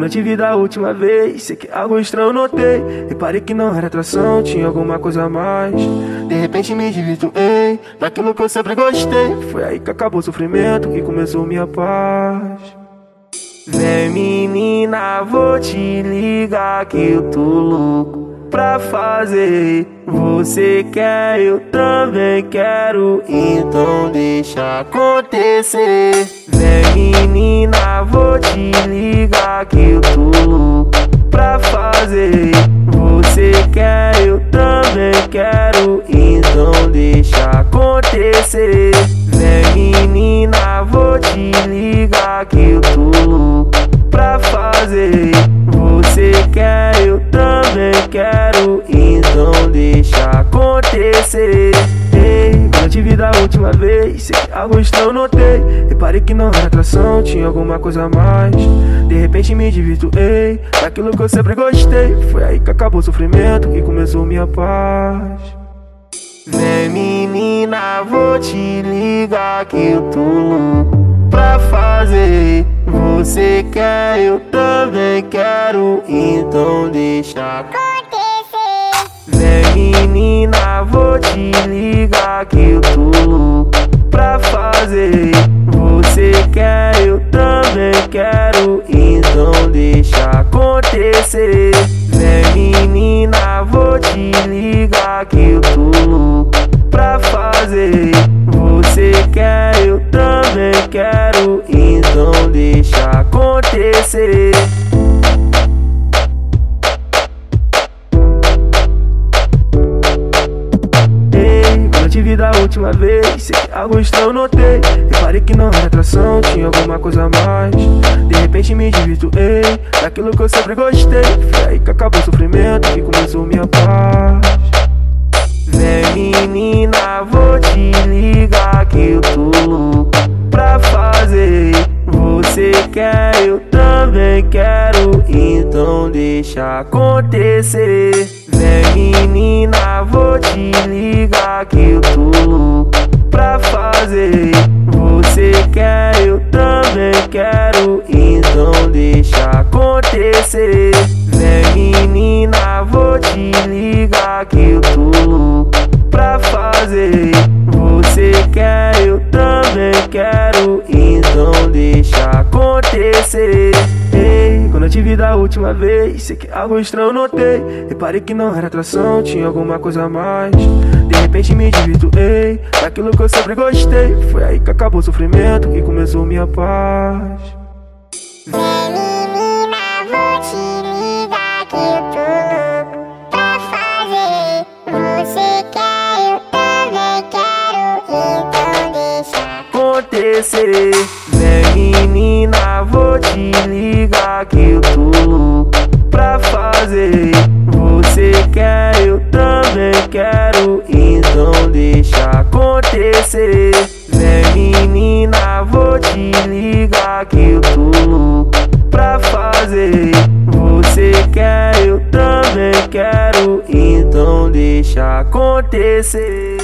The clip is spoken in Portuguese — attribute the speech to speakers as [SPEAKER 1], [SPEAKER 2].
[SPEAKER 1] quando eu te vi da última vez, sei que algo estranho notei. Reparei que não era atração, tinha alguma coisa a mais. De repente me desvirtuei daquilo que eu sempre gostei. Foi aí que acabou o sofrimento e começou minha paz. Vem menina, vou te ligar que eu tô louco pra fazer. Você quer, eu também quero, então deixa acontecer. Vem menina, vou te ligar então deixa acontecer. Vem menina, vou te ligar que eu tô louco pra fazer. Você quer, eu também quero, então deixa acontecer. Ei, te vi da última vez, sei que algo estranho notei. Reparei que não era atração, tinha alguma coisa a mais. De repente me divirtuei daquilo que eu sempre gostei. Foi aí que acabou o sofrimento e começou minha paz. Vem menina, vou te ligar que eu tô louco pra fazer. Você quer, eu também quero, então deixa
[SPEAKER 2] acontecer.
[SPEAKER 1] Vem menina, vou te ligar que eu tô louco pra fazer. Você quer, eu também quero, então deixa acontecer. Quero, então deixa acontecer. Ei, quando te vi da última vez, sei que algo estranho notei. Reparei que não era atração, tinha alguma coisa a mais. De repente me divirtuei daquilo que eu sempre gostei. Foi aí que acabou o sofrimento e começou minha paz. Então deixa acontecer. Vem menina, vou te ligar que eu tô louco pra fazer. Você quer, eu também quero, então deixa acontecer. Vem menina, vou te ligar que eu tô louco pra fazer. Você quer, eu também quero, então deixa acontecer. Quando eu te vi da última vez, sei que algo estranho eu notei. Reparei que não era atração, tinha alguma coisa a mais. De repente me divirtuei daquilo que eu sempre gostei. Foi aí que acabou o sofrimento e começou minha paz.
[SPEAKER 2] Vem menina, vou te ligar que eu tô louco pra fazer. Você quer, eu também quero, deixa
[SPEAKER 1] acontecer. Vem menina, vou te ligar louco pra fazer. Você quer, eu também quero, então deixa acontecer. Vem menina, vou te ligar que eu tô pra fazer. Você quer, eu também quero, então deixa acontecer.